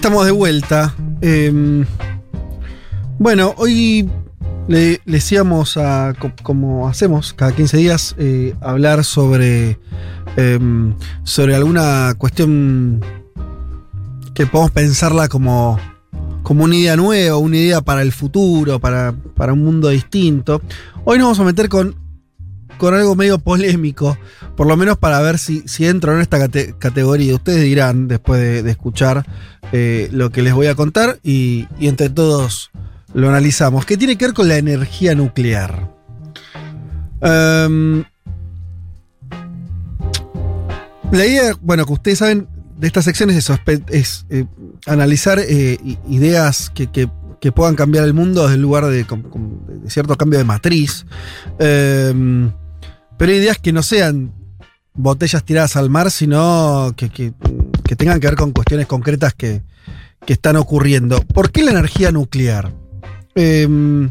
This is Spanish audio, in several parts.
Estamos de vuelta. Eh, bueno, hoy le, decíamos a, co- como hacemos cada 15 días, eh, hablar sobre, em, sobre alguna cuestión que podemos pensarla como, como una idea nueva, una idea para el futuro, para, para un mundo distinto. Hoy nos vamos a meter con, con algo medio polémico, por lo menos para ver si, si entro en esta cate- categoría. Ustedes dirán después de, escuchar eh, lo que les voy a contar y, entre todos lo analizamos, que tiene que ver con la energía nuclear. Em, la idea, bueno, que ustedes saben de estas secciones es, eh, analizar eh, ideas que, que- puedan cambiar el mundo desde el lugar de cierto cambio de matriz. Em, pero ideas que no sean botellas tiradas al mar, sino que, que- tengan que ver con cuestiones concretas que, que están ocurriendo. ¿Por qué la energía nuclear? Em,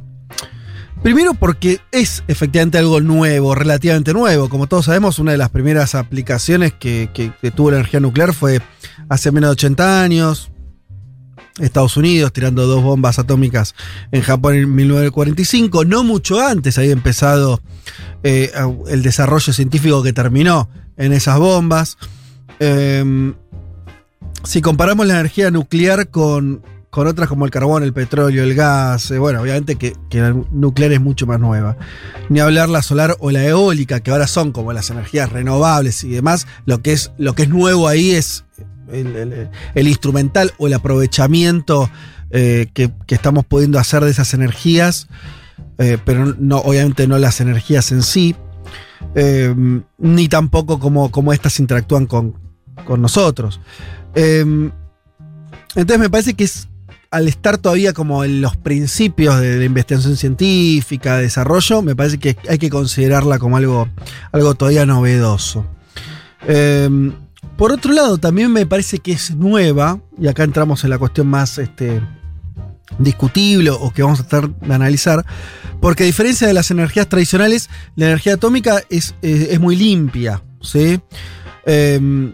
primero porque es efectivamente algo nuevo, relativamente nuevo. Como todos sabemos, una de las primeras aplicaciones que tuvo la energía nuclear fue hace menos de 80 años. Estados Unidos tirando dos bombas atómicas en Japón en 1945. No mucho antes había empezado eh, el desarrollo científico que terminó en esas bombas. Em, si comparamos la energía nuclear con, con otras como el carbón, el petróleo, el gas, eh, bueno, obviamente que, la nuclear es mucho más nueva. Ni hablar la solar o la eólica, que ahora son como las energías renovables y demás, lo que es, lo que es nuevo ahí es el, instrumental o el aprovechamiento eh, que, que estamos pudiendo hacer de esas energías, eh, pero no, obviamente no las energías en sí, eh, ni tampoco como, como estas interactúan con, con nosotros. Entonces me parece que es al estar todavía como en los principios de, de investigación científica, de desarrollo, me parece que hay que considerarla como algo, algo todavía novedoso. Por otro lado, también me parece que es nueva, y acá entramos en la cuestión más este, discutible o que vamos a tratar de analizar, porque a diferencia de las energías tradicionales, la energía atómica es, muy limpia, ¿sí? Eh,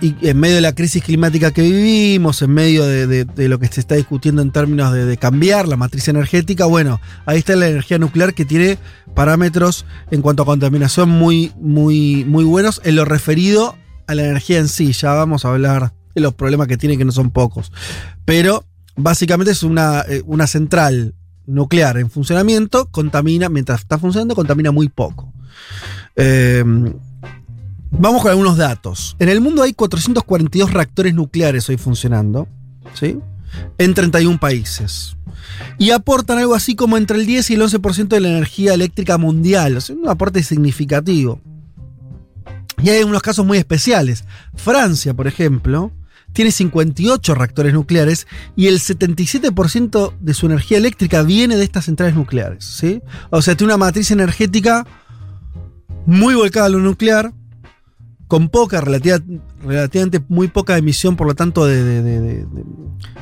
y en medio de la crisis climática que vivimos, en medio de lo que se está discutiendo en términos de, de cambiar la matriz energética, bueno, ahí está la energía nuclear que tiene parámetros en cuanto a contaminación muy, muy, muy buenos en lo referido a la energía en sí. Ya vamos a hablar de los problemas que tiene, que no son pocos. Pero básicamente es una, eh, una central nuclear en funcionamiento, contamina, mientras está funcionando, contamina muy poco. Eh, Vamos con algunos datos. En el mundo hay 442 reactores nucleares hoy funcionando, ¿sí? En 31 países. Y aportan algo así como entre el 10 y el 11% de la energía eléctrica mundial. O sea, un aporte significativo. Y hay unos casos muy especiales. Francia, por ejemplo, tiene 58 reactores nucleares y el 77% de su energía eléctrica viene de estas centrales nucleares, ¿sí? O sea, tiene una matriz energética muy volcada a lo nuclear, con poca, relativa- relativamente muy poca emisión, por lo tanto, de, de-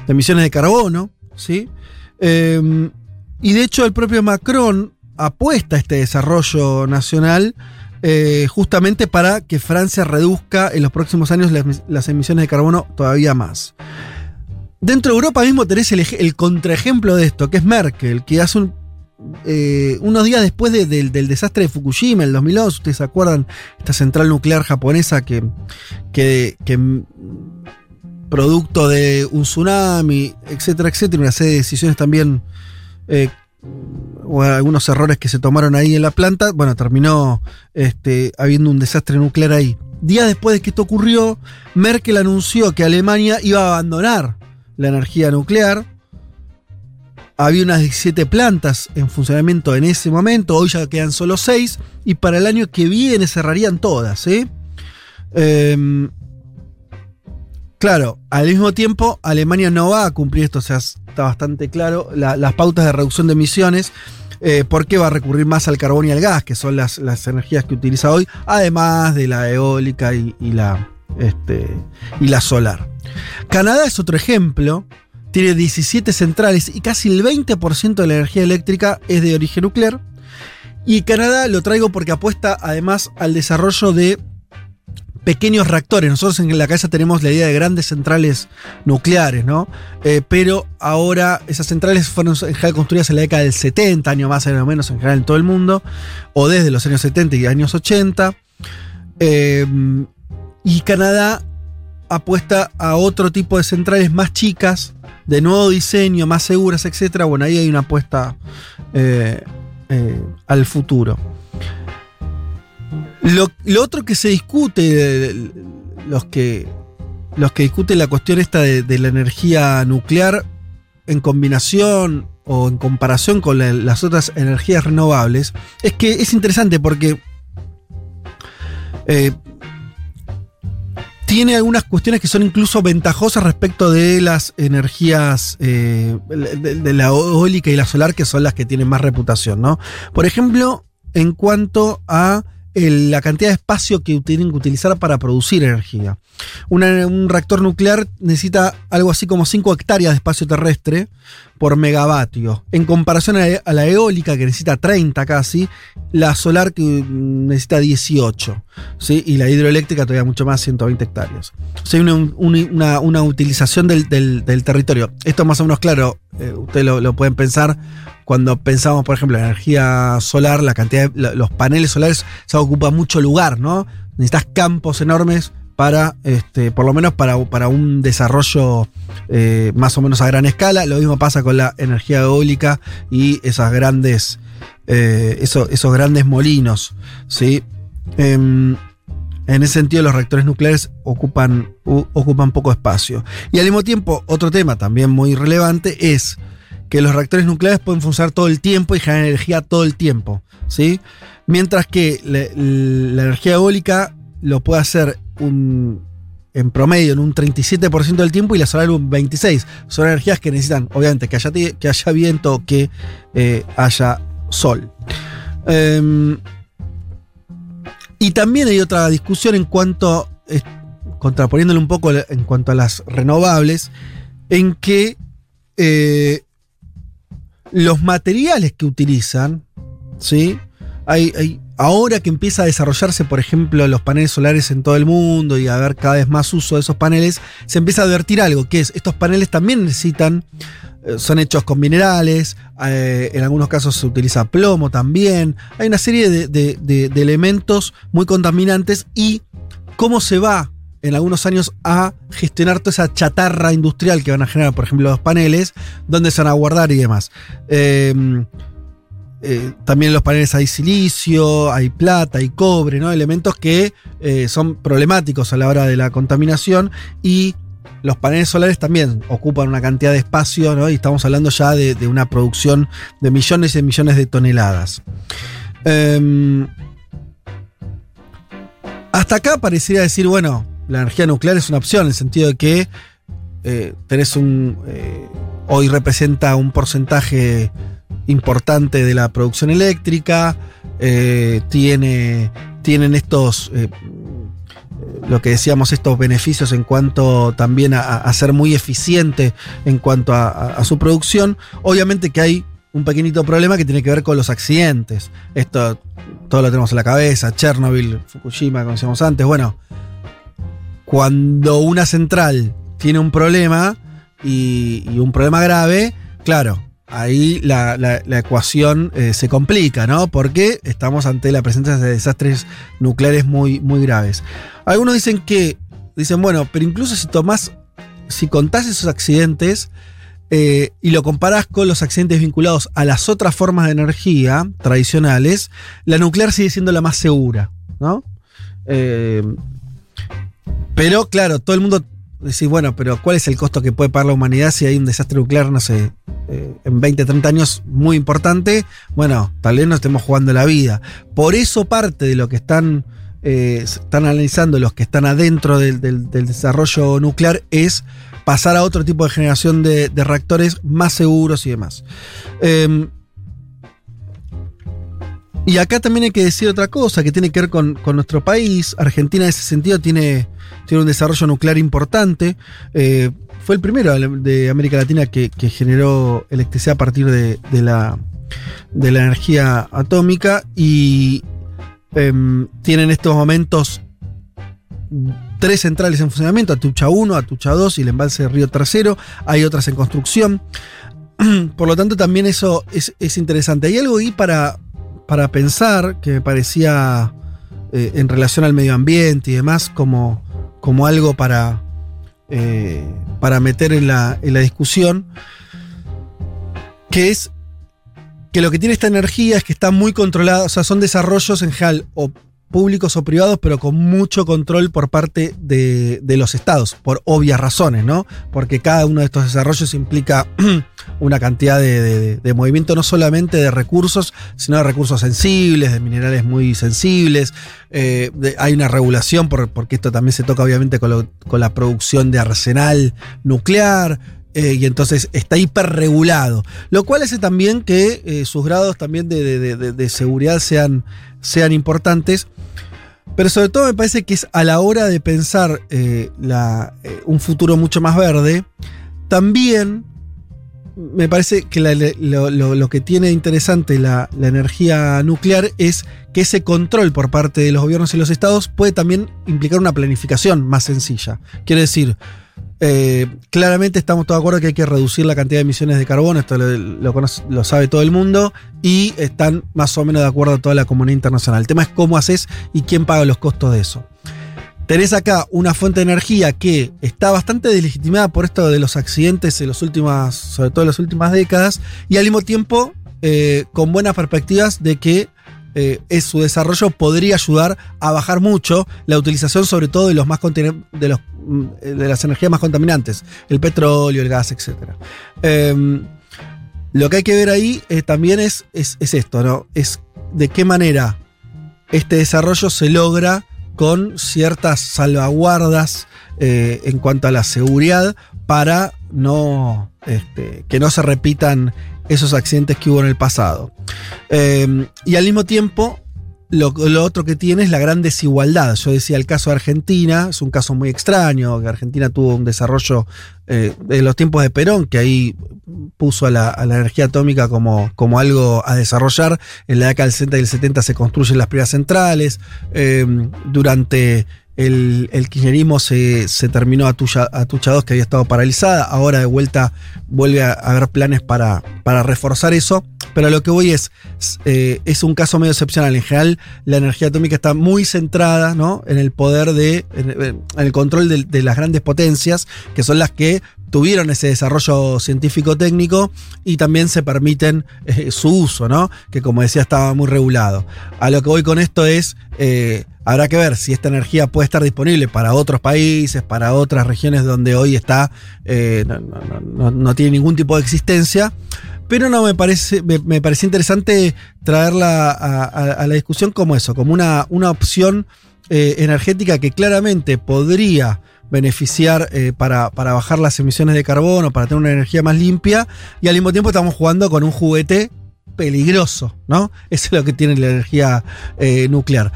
emisiones de carbono, ¿sí? Eh, y de hecho, el propio Macron apuesta a este desarrollo nacional eh, justamente para que Francia reduzca en los próximos años las, emisiones de carbono todavía más. Dentro de Europa mismo tenés el, el contraejemplo de esto, que es Merkel, que hace un, eh, unos días después de- del, desastre de Fukushima, el 2011, ustedes se acuerdan, esta central nuclear japonesa que, que, producto de un tsunami, etcétera, etcétera, una serie de decisiones también, eh, o algunos errores que se tomaron ahí en la planta, bueno, terminó este, habiendo un desastre nuclear ahí. Días después de que esto ocurrió, Merkel anunció que Alemania iba a abandonar la energía nuclear. Había unas 17 plantas en funcionamiento en ese momento, hoy ya quedan solo 6, y para el año que viene cerrarían todas. ¿eh? Em, Claro, al mismo tiempo Alemania no va a cumplir esto, o sea, está bastante claro, las pautas de reducción de emisiones, eh, porque va a recurrir más al carbón y al gas, que son las, energías que utiliza hoy, además de la eólica y, la, este, y la solar. Canadá es otro ejemplo, tiene 17 centrales y casi el 20% de la energía eléctrica es de origen nuclear. Y Canadá lo traigo porque apuesta además al desarrollo de pequeños reactores. Nosotros en la cabeza tenemos la idea de grandes centrales nucleares, ¿no? Eh, pero ahora esas centrales fueron en general construidas en la década del 70, años más o menos en general en todo el mundo, o desde los años 70 y años 80. Eh, y Canadá apuesta a otro tipo de centrales más chicas, de nuevo diseño, más seguras, etc. Bueno, ahí hay una apuesta eh, al futuro. Lo, otro que se discute, los que, los que discuten la cuestión esta de, la energía nuclear en combinación o en comparación con las otras energías renovables, es que es interesante porque eh, tiene algunas cuestiones que son incluso ventajosas respecto de las energías eh, de, la eólica y la solar, que son las que tienen más reputación, ¿no? Por ejemplo, en cuanto a la cantidad de espacio que tienen que utilizar para producir energía. un reactor nuclear necesita algo así como 5 hectáreas de espacio terrestre por megavatio. En comparación a la eólica, que necesita 30 casi, la solar que necesita 18. ¿sí? Y la hidroeléctrica todavía mucho más, 120 hectáreas. O hay una, utilización del, territorio. Esto más o menos claro, eh, ustedes lo, lo pueden pensar cuando pensamos, por ejemplo, en energía solar, la cantidad de los paneles solares se ocupa mucho lugar, ¿no? Necesitas campos enormes para, este, por lo menos para, un desarrollo eh, más o menos a gran escala. Lo mismo pasa con la energía eólica y esas grandes, eh, esos, grandes molinos, ¿sí? Em, en ese sentido, los reactores nucleares ocupan, ocupan poco espacio. Y al mismo tiempo, otro tema también muy relevante es que los reactores nucleares pueden funcionar todo el tiempo y generar energía todo el tiempo, ¿sí? Mientras que la, energía eólica lo puede hacer un, en promedio en un 37% del tiempo y la solar un 26%. Son energías que necesitan, obviamente, que haya, que haya viento que eh, haya sol. Em, y también hay otra discusión en cuanto, contraponiéndole un poco en cuanto a las renovables, en que eh, los materiales que utilizan, ¿sí? Hay, ahora que empieza a desarrollarse, por ejemplo, los paneles solares en todo el mundo y a haber cada vez más uso de esos paneles, se empieza a advertir algo, que es, estos paneles también necesitan, eh, son hechos con minerales, eh, en algunos casos se utiliza plomo también, hay una serie de elementos muy contaminantes y cómo se va en algunos años a gestionar toda esa chatarra industrial que van a generar, por ejemplo, los paneles, dónde se van a guardar y demás. Em, eh, también en los paneles hay silicio, hay plata, hay cobre, ¿no? Elementos que eh, son problemáticos a la hora de la contaminación y los paneles solares también ocupan una cantidad de espacio, ¿no? Y estamos hablando ya de, una producción de millones y millones de toneladas. Em, hasta acá parecería decir, bueno, la energía nuclear es una opción, en el sentido de que eh, tenés un. Eh, hoy representa un porcentaje importante de la producción eléctrica, eh, tiene, tienen estos. lo que decíamos, estos beneficios en cuanto también a, ser muy eficiente en cuanto a, su producción. Obviamente que hay un pequeñito problema que tiene que ver con los accidentes. Esto todo lo tenemos en la cabeza, Chernobyl, Fukushima, como decíamos antes. Bueno, cuando una central tiene un problema y, un problema grave, claro, ahí la, ecuación eh, se complica, ¿no? Porque estamos ante la presencia de desastres nucleares muy, muy graves. Algunos dicen que, dicen, bueno, pero incluso si tomás, si contás esos accidentes eh, y lo comparás con los accidentes vinculados a las otras formas de energía tradicionales, la nuclear sigue siendo la más segura, ¿no? Eh, pero claro, todo el mundo dice, bueno, pero ¿cuál es el costo que puede pagar la humanidad si hay un desastre nuclear, no sé, eh, en 20, 30 años muy importante? Bueno, tal vez no estemos jugando la vida. Por eso parte de lo que están eh, están analizando los que están adentro del, desarrollo nuclear es pasar a otro tipo de generación de, reactores más seguros y demás. Em, y acá también hay que decir otra cosa que tiene que ver con, nuestro país. Argentina en ese sentido tiene, tiene un desarrollo nuclear importante. Eh, fue el primero de América Latina que, generó electricidad a partir de, la, de la energía atómica y em, tiene en estos momentos tres centrales en funcionamiento, Atucha 1, Atucha 2 y el embalse de Río Tercero. Hay otras en construcción. Por lo tanto, también eso es, interesante. Hay algo ahí para, para pensar que me parecía eh, en relación al medio ambiente y demás como, como algo para, eh, para meter en la, discusión, que es que lo que tiene esta energía es que está muy controlada, o sea, son desarrollos en general o públicos o privados, pero con mucho control por parte de, los estados, por obvias razones, ¿no? Porque cada uno de estos desarrollos implica una cantidad de, movimiento no solamente de recursos, sino de recursos sensibles, de minerales muy sensibles. Eh, hay una regulación, porque esto también se toca obviamente con, la producción de arsenal nuclear. Eh, y entonces está hiperregulado. Lo cual hace también que eh, sus grados también de, seguridad sean, sean importantes. Pero sobre todo me parece que es a la hora de pensar eh, un futuro mucho más verde, también me parece que lo, que tiene interesante la, energía nuclear es que ese control por parte de los gobiernos y los estados puede también implicar una planificación más sencilla. Quiere decir, eh, claramente estamos todos de acuerdo que hay que reducir la cantidad de emisiones de carbono, esto lo, sabe todo el mundo, y están más o menos de acuerdo toda la comunidad internacional. El tema es cómo haces y quién paga los costos de eso. Tenés acá una fuente de energía que está bastante deslegitimada por esto de los accidentes en los últimas, sobre todo en las últimas décadas, y al mismo tiempo eh, con buenas perspectivas de que eh, es su desarrollo podría ayudar a bajar mucho la utilización, sobre todo de los más Mm, de las energías más contaminantes, el petróleo, el gas, etc. Em, lo que hay que ver ahí eh, también es, es, esto, ¿no? Es de qué manera este desarrollo se logra con ciertas salvaguardas eh, en cuanto a la seguridad para no, este, que no se repitan esos accidentes que hubo en el pasado. Em, y al mismo tiempo, lo, otro que tiene es la gran desigualdad. Yo decía el caso de Argentina, es un caso muy extraño, que Argentina tuvo un desarrollo eh, de los tiempos de Perón, que ahí puso a la, energía atómica como, como, algo a desarrollar. En la década del 60 y el 70 se construyen las primeras centrales. Eh, durante el, el kirchnerismo se, terminó a Tucha, 2, que había estado paralizada. Ahora de vuelta vuelve a haber planes para, para reforzar eso. Pero lo que voy es, eh, es un caso medio excepcional. En general, la energía atómica está muy centrada ¿no? en el poder de, en, el control de, las grandes potencias, que son las que tuvieron ese desarrollo científico-técnico y también se permiten eh, su uso, ¿no? Que como decía estaba muy regulado. A lo que voy con esto es, eh, habrá que ver si esta energía puede estar disponible para otros países, para otras regiones donde hoy está, no, tiene ningún tipo de existencia. Pero no me parece, me, interesante traerla a, la discusión como eso, como una, una opción eh, energética que claramente podría beneficiar eh, para, bajar las emisiones de carbono, para tener una energía más limpia, y al mismo tiempo estamos jugando con un juguete peligroso, ¿no? Eso es lo que tiene la energía eh, nuclear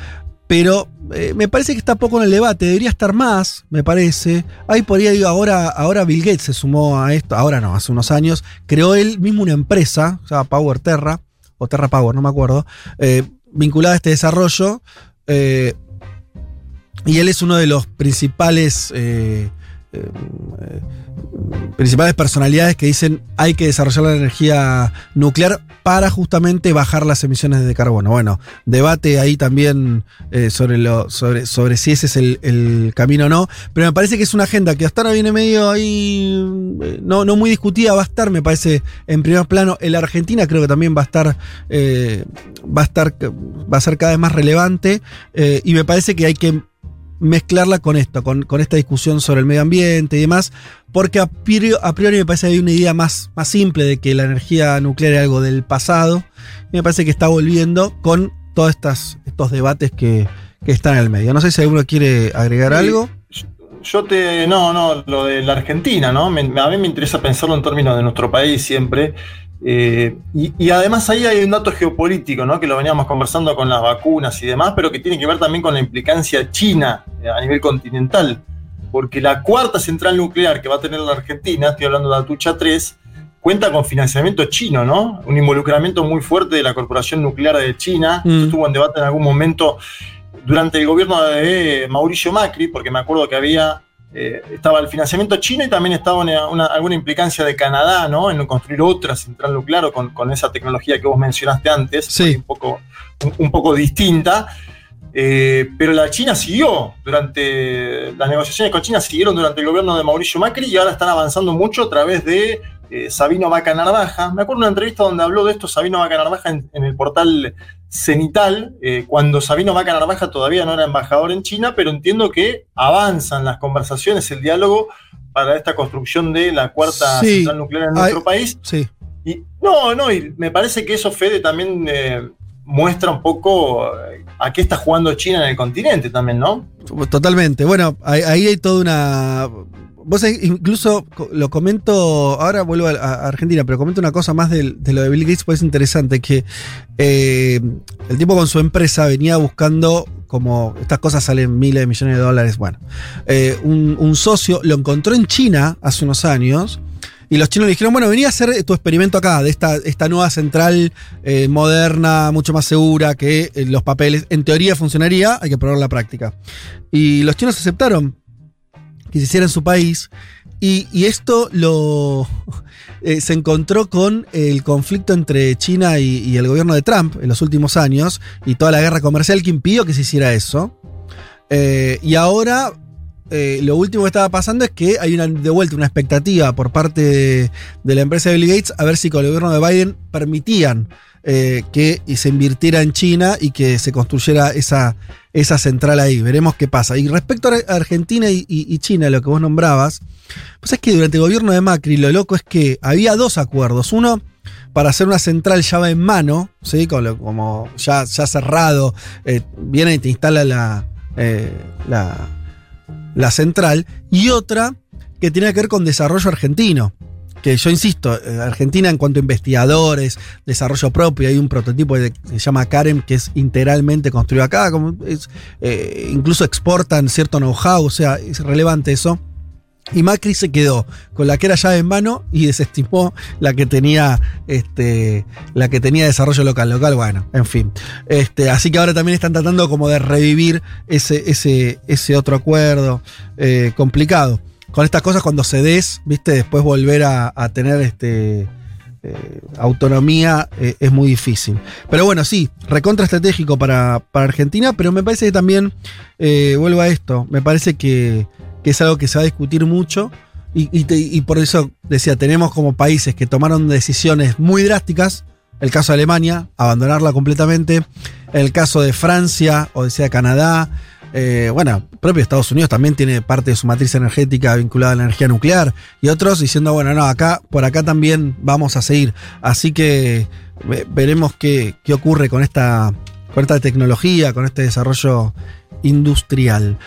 pero eh, me parece que está poco en el debate, debería estar más, me parece. Ahí por ahí ahora, ahora Bill Gates se sumó a esto, ahora no, hace unos años, creó él mismo una empresa, o sea, Power Terra, o Terra Power, no me acuerdo, eh, vinculada a este desarrollo. Eh, y él es uno de los principales principales personalidades que dicen hay que desarrollar la energía nuclear para justamente bajar las emisiones de carbono. Bueno, debate ahí también eh, sobre, sobre, sobre si ese es el, camino o no, pero me parece que es una agenda que hasta ahora viene medio ahí, eh, no, no muy discutida, va a estar, me parece, en primer plano. En la Argentina creo que también va a estar, eh, va a estar, va a ser cada vez más relevante y me parece que hay que mezclarla con esto, con, esta discusión sobre el medio ambiente y demás, porque a priori, me parece que hay una idea más, más simple de que la energía nuclear es algo del pasado, y me parece que está volviendo con todos estas, estos debates que, que está en el medio. No sé si alguno quiere agregar algo. Yo te. No, no, lo de la Argentina, ¿no? a mí me interesa pensarlo en términos de nuestro país siempre. Eh, y, además ahí hay un dato geopolítico, ¿no? que lo veníamos conversando con las vacunas y demás, pero que tiene que ver también con la implicancia china eh, a nivel continental. Porque la cuarta central nuclear que va a tener la Argentina, estoy hablando de Atucha 3, cuenta con financiamiento chino, ¿no? Un involucramiento muy fuerte de la Corporación Nuclear de China. Mm. Estuvo en debate en algún momento durante el gobierno de Mauricio Macri, porque me acuerdo que había eh, estaba el financiamiento chino y también estaba alguna implicancia de Canadá ¿no? en construir otra central nuclear con, con esa tecnología que vos mencionaste antes, un, poco, un, poco distinta. Eh, pero la China siguió durante las negociaciones con China, siguieron durante el gobierno de Mauricio Macri y ahora están avanzando mucho a través de eh, Sabino Vaca Narvaja. Me acuerdo de una entrevista donde habló de esto Sabino Vaca Narvaja en, el portal Cenital, eh, cuando Sabino Vaca Narvaja todavía no era embajador en China, pero entiendo que avanzan las conversaciones, el diálogo para esta construcción de la cuarta central nuclear en nuestro país. Sí. Y no, no, y me parece que eso, Fede, también eh, muestra un poco a qué está jugando China en el continente también, ¿no? Totalmente. Bueno, ahí hay toda una Vos incluso lo comento, ahora vuelvo a, Argentina, pero comento una cosa más de, lo de Bill Gates, pues es interesante, que eh, el tipo con su empresa venía buscando, como estas cosas salen miles de millones de dólares, bueno, eh, un, socio lo encontró en China hace unos años. Y los chinos le dijeron, bueno, venía a hacer tu experimento acá, de esta, esta nueva central eh, moderna, mucho más segura, que los papeles, en teoría funcionaría, hay que probar la práctica. Y los chinos aceptaron que se hiciera en su país. Y, esto lo eh, se encontró con el conflicto entre China y, el gobierno de Trump en los últimos años y toda la guerra comercial que impidió que se hiciera eso. Eh, y ahora eh, lo último que estaba pasando es que hay de vuelta una expectativa por parte de, la empresa de Bill Gates a ver si con el gobierno de Biden permitían eh, que se invirtiera en China y que se construyera esa, esa central ahí. Veremos qué pasa. Y respecto a Argentina y, China, lo que vos nombrabas, pues es que durante el gobierno de Macri lo loco es que había dos acuerdos. Uno para hacer una central llave en mano, ¿sí? como, ya, cerrado, eh, viene y te instala la, la, la central. Y otra que tiene que ver con desarrollo argentino que yo insisto, eh, Argentina en cuanto a investigadores, desarrollo propio, hay un prototipo que se llama Karen que es integralmente construido acá, como eh, incluso exportan cierto know-how, o sea, es relevante eso. Y Macri se quedó con la que era llave en mano y desestimó la que tenía, este, la que tenía desarrollo local. Local, bueno, en fin. Este, así que ahora también están tratando como de revivir ese, ese, ese otro acuerdo eh, complicado con estas cosas cuando cedes, viste, después volver a, tener este, eh, autonomía eh, es muy difícil. Pero bueno, sí, recontra estratégico para, Argentina, pero me parece que también, vuelvo a esto, me parece que, es algo que se va a discutir mucho. Y, por eso decía, tenemos como países que tomaron decisiones muy drásticas. El caso de Alemania, abandonarla completamente. El caso de Francia, o decía Canadá, eh, bueno, propio Estados Unidos también tiene parte de su matriz energética vinculada a la energía nuclear y otros diciendo, bueno, no, acá, por acá también vamos a seguir. Así que veremos qué, qué ocurre con esta, con esta tecnología, con este desarrollo industrial.